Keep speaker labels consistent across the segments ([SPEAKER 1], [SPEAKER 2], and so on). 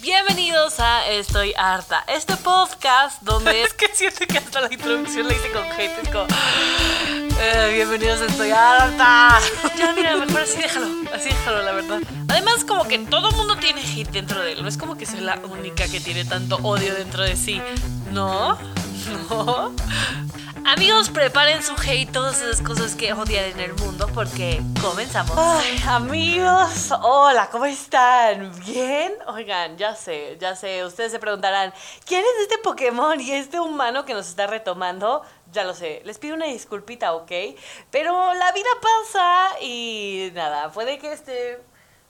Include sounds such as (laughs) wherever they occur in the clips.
[SPEAKER 1] Bienvenidos a Estoy Harta, este podcast donde (laughs) es que siento que hasta la introducción la hice con gente, es como... eh, bienvenidos a Estoy Harta. (laughs) Ya, mira, mejor así déjalo, así déjalo, la verdad. Además, como que todo mundo tiene hate dentro de él, no es como que soy la única que tiene tanto odio dentro de sí. ¿No? (laughs) ¿No? Amigos, preparen su hate, todas esas cosas que odian en el mundo, porque comenzamos. Ay, amigos, hola, ¿cómo están? ¿Bien? Oigan, ya sé, ya sé, ustedes se preguntarán, ¿quién es este Pokémon y este humano que nos está retomando? Ya lo sé, les pido una disculpita, ¿ok? Pero la vida pasa y nada, puede que este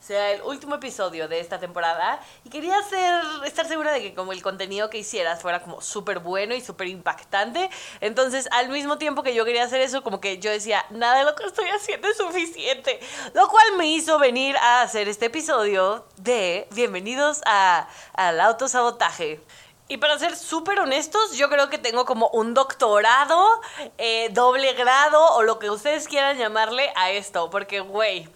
[SPEAKER 1] sea el último episodio de esta temporada y quería hacer, estar segura de que como el contenido que hicieras fuera como súper bueno y súper impactante. Entonces, al mismo tiempo que yo quería hacer eso, como que yo decía, nada de lo que estoy haciendo es suficiente. Lo cual me hizo venir a hacer este episodio de Bienvenidos a, al autosabotaje. Y para ser súper honestos, yo creo que tengo como un doctorado, eh, doble grado o lo que ustedes quieran llamarle a esto. Porque, güey,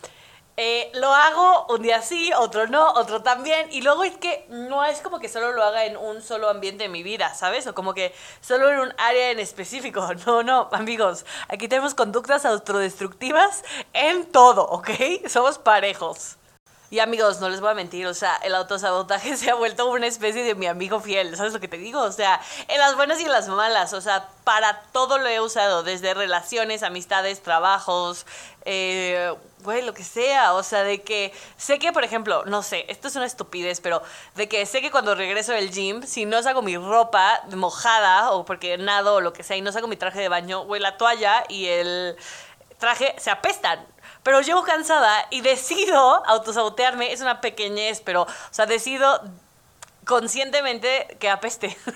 [SPEAKER 1] eh, lo hago un día sí, otro no, otro también. Y luego es que no es como que solo lo haga en un solo ambiente de mi vida, ¿sabes? O como que solo en un área en específico. (laughs) No, no, amigos. Aquí tenemos conductas autodestructivas en todo, ¿ok? Somos parejos. Y amigos, no les voy a mentir, o sea, el autosabotaje (laughs) se ha vuelto una especie de mi amigo fiel, ¿sabes lo que te digo? O sea, en las buenas y en las malas, o sea, para todo lo he usado, desde relaciones, amistades, trabajos, eh, güey, lo que sea, o sea, de que sé que, por ejemplo, no sé, esto es una estupidez, pero de que sé que cuando regreso del gym, si no saco mi ropa mojada o porque nado o lo que sea y no saco mi traje de baño, güey, la toalla y el traje se apestan. Pero llego cansada y decido autosabotearme. Es una pequeñez, pero, o sea, decido conscientemente que apeste. (laughs)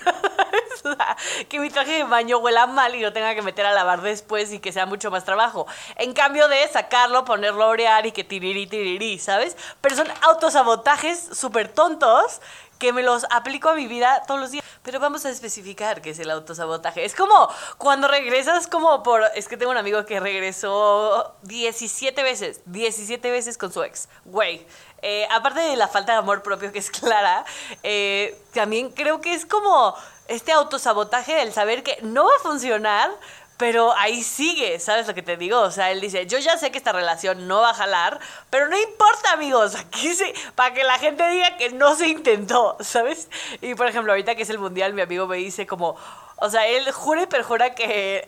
[SPEAKER 1] Que mi traje de baño huela mal y lo tenga que meter a lavar después y que sea mucho más trabajo. En cambio de sacarlo, ponerlo a orear y que tiriri, tiriri, ¿sabes? Pero son autosabotajes súper tontos que me los aplico a mi vida todos los días. Pero vamos a especificar qué es el autosabotaje. Es como cuando regresas como por... Es que tengo un amigo que regresó 17 veces, 17 veces con su ex. Güey. Eh, aparte de la falta de amor propio que es clara, eh, también creo que es como este autosabotaje del saber que no va a funcionar, pero ahí sigue, ¿sabes lo que te digo? O sea, él dice, yo ya sé que esta relación no va a jalar, pero no importa, amigos, aquí sí, para que la gente diga que no se intentó, (laughs) ¿sabes? Y por ejemplo, ahorita que es el mundial, mi amigo me dice como, o sea, él jura y perjura que,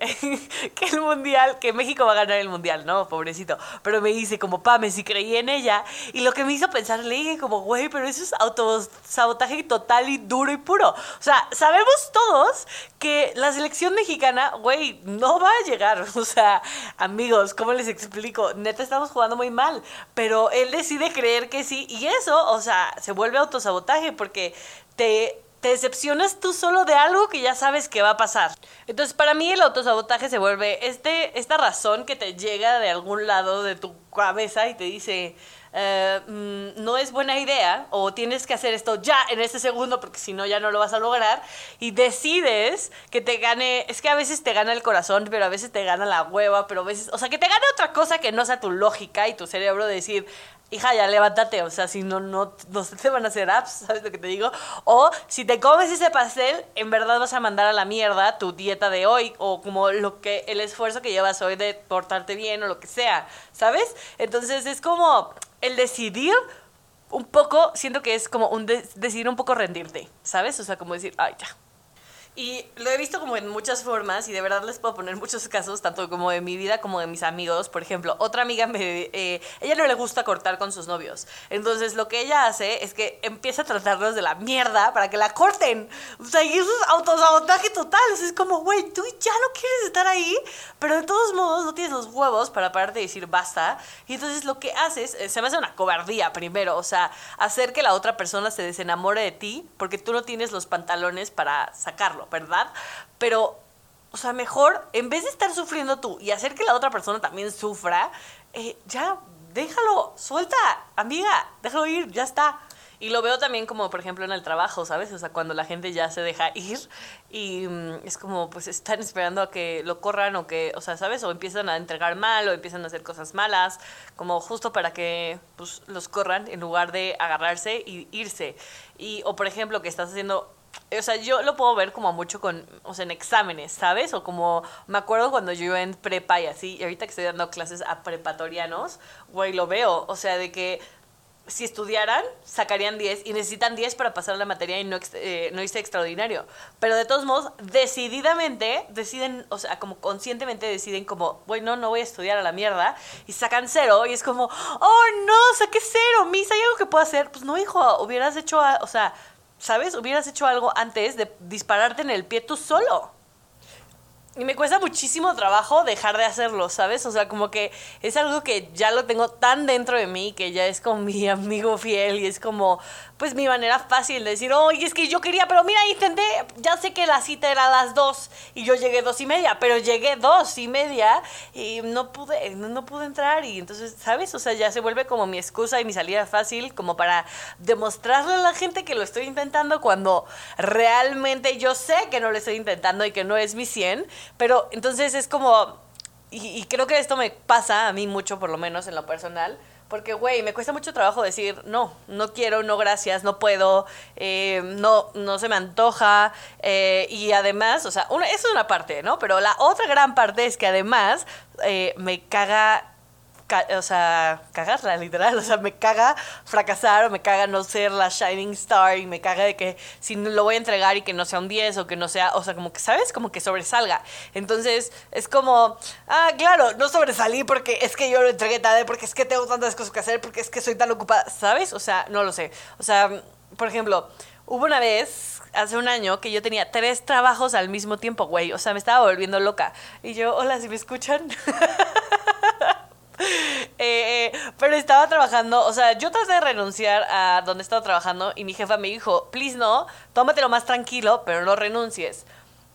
[SPEAKER 1] (laughs) que el mundial, que México va a ganar el mundial, ¿no? Pobrecito. Pero me dice como, Pame, si creí en ella. Y lo que me hizo pensar, le dije como, güey, pero eso es autosabotaje total y duro y puro. O sea, sabemos todos que la selección mexicana, güey, no va a llegar. (laughs) O sea, amigos, ¿cómo les explico? Neta, estamos jugando muy mal. Pero él decide creer que sí. Y eso, o sea, se vuelve autosabotaje porque te te decepcionas tú solo de algo que ya sabes que va a pasar. Entonces, para mí el autosabotaje se vuelve este, esta razón que te llega de algún lado de tu cabeza y te dice, eh, mm, no es buena idea o tienes que hacer esto ya en este segundo porque si no ya no lo vas a lograr y decides que te gane, es que a veces te gana el corazón, pero a veces te gana la hueva, pero a veces, o sea, que te gane otra cosa que no sea tu lógica y tu cerebro decir, hija, ya levántate, o sea, si no, no, no te van a hacer apps, ¿sabes lo que te digo? O si te comes ese pastel, en verdad vas a mandar a la mierda tu dieta de hoy, o como lo que, el esfuerzo que llevas hoy de portarte bien, o lo que sea, ¿sabes? Entonces es como el decidir un poco, siento que es como un decidir un poco rendirte, ¿sabes? O sea, como decir, ay, ya, y lo he visto como en muchas formas y de verdad les puedo poner muchos casos, tanto como de mi vida como de mis amigos. Por ejemplo, otra amiga me... Eh, ella no le gusta cortar con sus novios. Entonces lo que ella hace es que empieza a tratarlos de la mierda para que la corten. O sea, y eso es autosabotaje total. O sea, es como, güey, tú ya no quieres estar ahí, pero de todos modos no tienes los huevos para pararte y decir basta. Y entonces lo que haces, eh, se me hace una cobardía primero. O sea, hacer que la otra persona se desenamore de ti porque tú no tienes los pantalones para sacarlo. ¿Verdad? Pero, o sea, mejor, en vez de estar sufriendo tú y hacer que la otra persona también sufra, eh, ya, déjalo, suelta, amiga, déjalo ir, ya está. Y lo veo también como, por ejemplo, en el trabajo, ¿sabes? O sea, cuando la gente ya se deja ir y mm, es como, pues están esperando a que lo corran o que, o sea, ¿sabes? O empiezan a entregar mal o empiezan a hacer cosas malas, como justo para que pues, los corran en lugar de agarrarse y irse. Y, o por ejemplo, que estás haciendo o sea, yo lo puedo ver como mucho con, o sea, en exámenes, ¿sabes? O como, me acuerdo cuando yo iba en prepa y así, y ahorita que estoy dando clases a prepatorianos, güey, lo veo, o sea, de que si estudiaran, sacarían 10 y necesitan 10 para pasar la materia y no, eh, no hice extraordinario. Pero de todos modos, decididamente, deciden, o sea, como conscientemente deciden como, bueno, no voy a estudiar a la mierda y sacan cero y es como, oh no, saqué cero, Miss, ¿hay algo que puedo hacer? Pues no, hijo, hubieras hecho, o sea, ¿sabes? Hubieras hecho algo antes de dispararte en el pie tú solo. Y me cuesta muchísimo trabajo dejar de hacerlo, ¿sabes? O sea, como que es algo que ya lo tengo tan dentro de mí que ya es como mi amigo fiel y es como, pues mi manera fácil de decir, oye, es que yo quería, pero mira, intenté, ya sé que la cita era a las dos y yo llegué dos y media, pero llegué dos y media y no pude, no, pude entrar y entonces, ¿sabes? O sea, ya se vuelve como mi excusa y mi salida fácil como para demostrarle a la gente que lo estoy intentando cuando realmente yo sé que no lo estoy intentando y que no es mi 100, pero entonces es como, y, creo que esto me pasa a mí mucho, por lo menos en lo personal, porque, güey, me cuesta mucho trabajo decir, no, no quiero, no gracias, no puedo, eh, no, no se me antoja. Eh, y además, o sea, una, eso es una parte, ¿no? Pero la otra gran parte es que además eh, me caga o sea, cagarla, literal. O sea, me caga fracasar o me caga no ser la shining star y me caga de que si lo voy a entregar y que no sea un 10 o que no sea, o sea, como que, ¿sabes? Como que sobresalga. Entonces, es como, ah, claro, no sobresalí porque es que yo lo entregué tarde, porque es que tengo tantas cosas que hacer, porque es que soy tan ocupada, ¿sabes? O sea, no lo sé. O sea, por ejemplo, hubo una vez hace un año que yo tenía tres trabajos al mismo tiempo, güey. O sea, me estaba volviendo loca. Y yo, hola, si me escuchan. (laughs) Pero estaba trabajando, o sea, yo traté de renunciar a donde estaba trabajando y mi jefa me dijo, please no, tómatelo más tranquilo, pero no renuncies.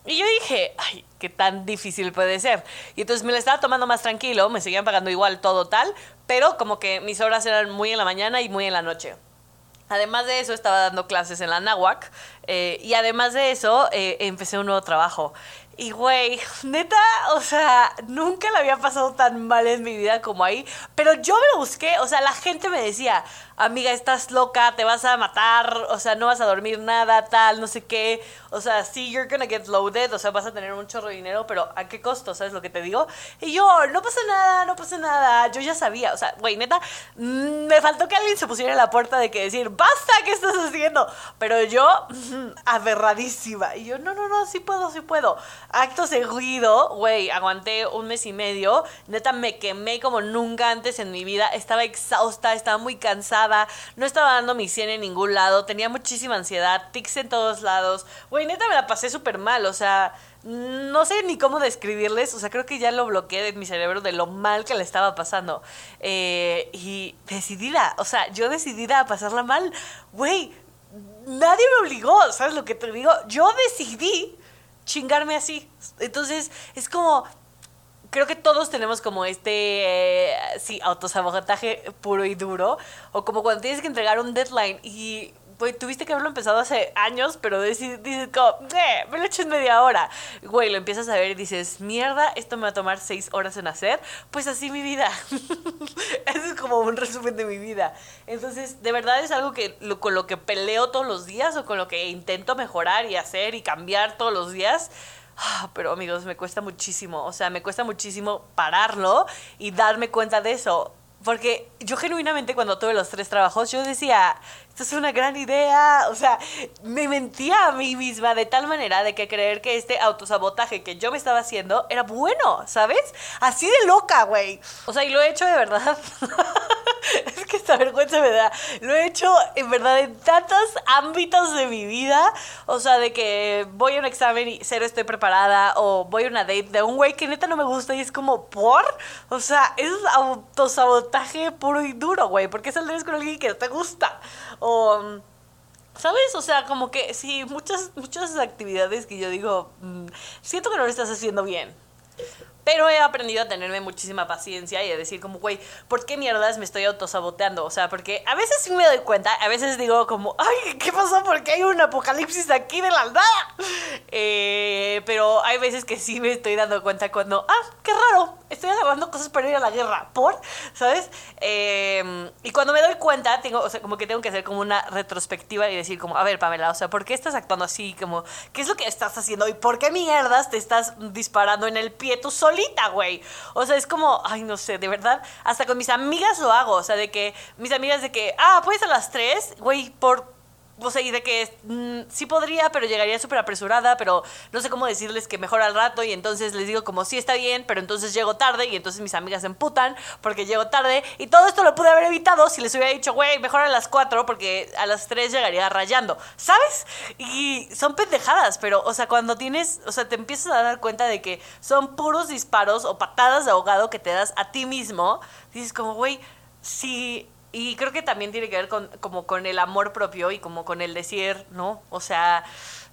[SPEAKER 1] Y yo dije, ay, qué tan difícil puede ser. Y entonces me la estaba tomando más tranquilo, me seguían pagando igual todo tal, pero como que mis horas eran muy en la mañana y muy en la noche. Además de eso, estaba dando clases en la NAWAC eh, y además de eso, eh, empecé un nuevo trabajo. Y güey, neta, o sea, nunca le había pasado tan mal en mi vida como ahí. Pero yo me lo busqué, o sea, la gente me decía, amiga, estás loca, te vas a matar, o sea, no vas a dormir nada, tal, no sé qué. O sea, sí, you're gonna get loaded, o sea, vas a tener un chorro de dinero, pero ¿a qué costo? ¿Sabes lo que te digo? Y yo, no pasa nada, no pasa nada. Yo ya sabía, o sea, güey, neta, mm, me faltó que alguien se pusiera en la puerta de que decir, basta, ¿qué estás haciendo? Pero yo, (laughs) aberradísima. Y yo, no, no, no, sí puedo, sí puedo. Acto seguido, güey, aguanté un mes y medio. Neta, me quemé como nunca antes en mi vida. Estaba exhausta, estaba muy cansada. No estaba dando mi 100 en ningún lado. Tenía muchísima ansiedad, tics en todos lados. Güey, neta, me la pasé súper mal. O sea, no sé ni cómo describirles, o sea, creo que ya lo bloqueé de mi cerebro de lo mal que le estaba pasando. Eh, y decidida, o sea, yo decidida a pasarla mal, güey, nadie me obligó, ¿sabes lo que te digo? Yo decidí chingarme así. Entonces, es como, creo que todos tenemos como este, eh, sí, autosabotaje puro y duro, o como cuando tienes que entregar un deadline y güey, tuviste que haberlo empezado hace años, pero dices, como, eh, me lo echo en media hora. Güey, lo empiezas a ver y dices, mierda, esto me va a tomar seis horas en hacer. Pues así mi vida. (laughs) Eso es como un resumen de mi vida. Entonces, de verdad es algo que con lo que peleo todos los días o con lo que intento mejorar y hacer y cambiar todos los días. Ah, pero amigos, me cuesta muchísimo. O sea, me cuesta muchísimo pararlo y darme cuenta de eso. Porque yo genuinamente cuando tuve los tres trabajos, yo decía, esto es una gran idea. O sea, me mentía a mí misma de tal manera de que creer que este autosabotaje que yo me estaba haciendo era bueno, ¿sabes? Así de loca, güey. O sea, y lo he hecho de verdad. (laughs) vergüenza me da. Lo he hecho en verdad en tantos ámbitos de mi vida. O sea, de que voy a un examen y cero estoy preparada. O voy a una date de un güey que neta no me gusta y es como, ¿por? O sea, es autosabotaje puro y duro, güey. ¿Por qué saldrías con alguien que no te gusta? O... ¿Sabes? O sea, como que sí, muchas, muchas actividades que yo digo, mm, siento que no lo estás haciendo bien. Pero he aprendido a tenerme muchísima paciencia y a decir como, güey, ¿por qué mierdas me estoy autosaboteando? O sea, porque a veces sí me doy cuenta, a veces digo como, ay, ¿qué pasó? Porque hay un apocalipsis aquí de la nada. Eh, pero hay veces que sí me estoy dando cuenta cuando, ah, qué raro, estoy agarrando cosas para ir a la guerra. ¿Por? ¿Sabes? Em, y cuando me doy cuenta, tengo, o sea, como que tengo que hacer como una retrospectiva y decir como, a ver, Pamela, o sea, ¿por qué estás actuando así? ¿qué es lo que estás haciendo? ¿Y por qué mierdas te estás disparando en el pie tú solo? Güey. O sea, es como, ay, no sé, de verdad, hasta con mis amigas lo hago. O sea, de que mis amigas de que, ah, pues a las 3, güey, por o sea, y de que mm, sí podría, pero llegaría súper apresurada, pero no sé cómo decirles que mejor al rato y entonces les digo como sí está bien, pero entonces llego tarde y entonces mis amigas se emputan porque llego tarde y todo esto lo pude haber evitado si les hubiera dicho, güey, mejor a las 4 porque a las 3 llegaría rayando, ¿sabes? Y son pendejadas, pero, o sea, cuando tienes, o sea, te empiezas a dar cuenta de que son puros disparos o patadas de ahogado que te das a ti mismo, dices como, güey, si y creo que también tiene que ver con, como con el amor propio y como con el decir, ¿no? O sea,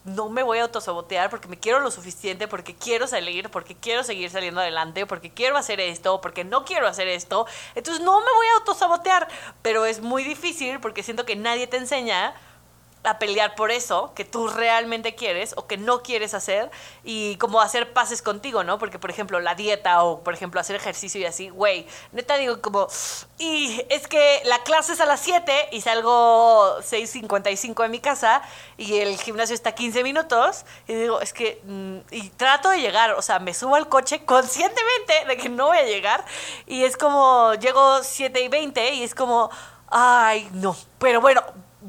[SPEAKER 1] no me voy a autosabotear porque me quiero lo suficiente, porque quiero salir, porque quiero seguir saliendo adelante, porque quiero hacer esto, porque no quiero hacer esto. Entonces no me voy a autosabotear, pero es muy difícil porque siento que nadie te enseña a pelear por eso que tú realmente quieres o que no quieres hacer y como hacer pases contigo, ¿no? Porque, por ejemplo, la dieta o, por ejemplo, hacer ejercicio y así, güey, neta digo como, y es que la clase es a las 7 y salgo 6.55 de mi casa y el gimnasio está 15 minutos y digo, es que, mm, y trato de llegar, o sea, me subo al coche conscientemente de que no voy a llegar y es como, llego 7 y 20 y es como, ay, no, pero bueno,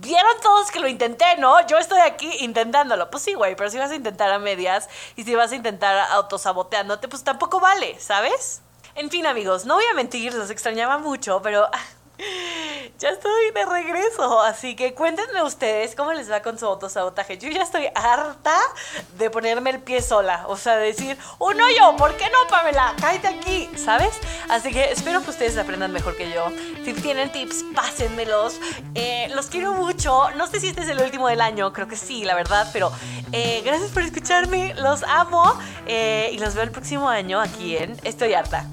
[SPEAKER 1] vieron todos que lo intenté, ¿no? Yo estoy aquí intentándolo. Pues sí, güey, pero si vas a intentar a medias y si vas a intentar autosaboteándote, pues tampoco vale, ¿sabes? En fin, amigos, no voy a mentir, los extrañaba mucho, pero (laughs) ya estoy de regreso, así que cuéntenme ustedes cómo les va con su autosabotaje. Yo ya estoy harta de ponerme el pie sola, o sea, decir, un hoyo, ¿por qué no, Pamela? Cállate aquí, ¿sabes? Así que espero que ustedes aprendan mejor que yo. Si tienen tips, pásenmelos. Eh, los quiero mucho. No sé si este es el último del año, creo que sí, la verdad, pero eh, gracias por escucharme, los amo eh, y los veo el próximo año aquí en Estoy harta.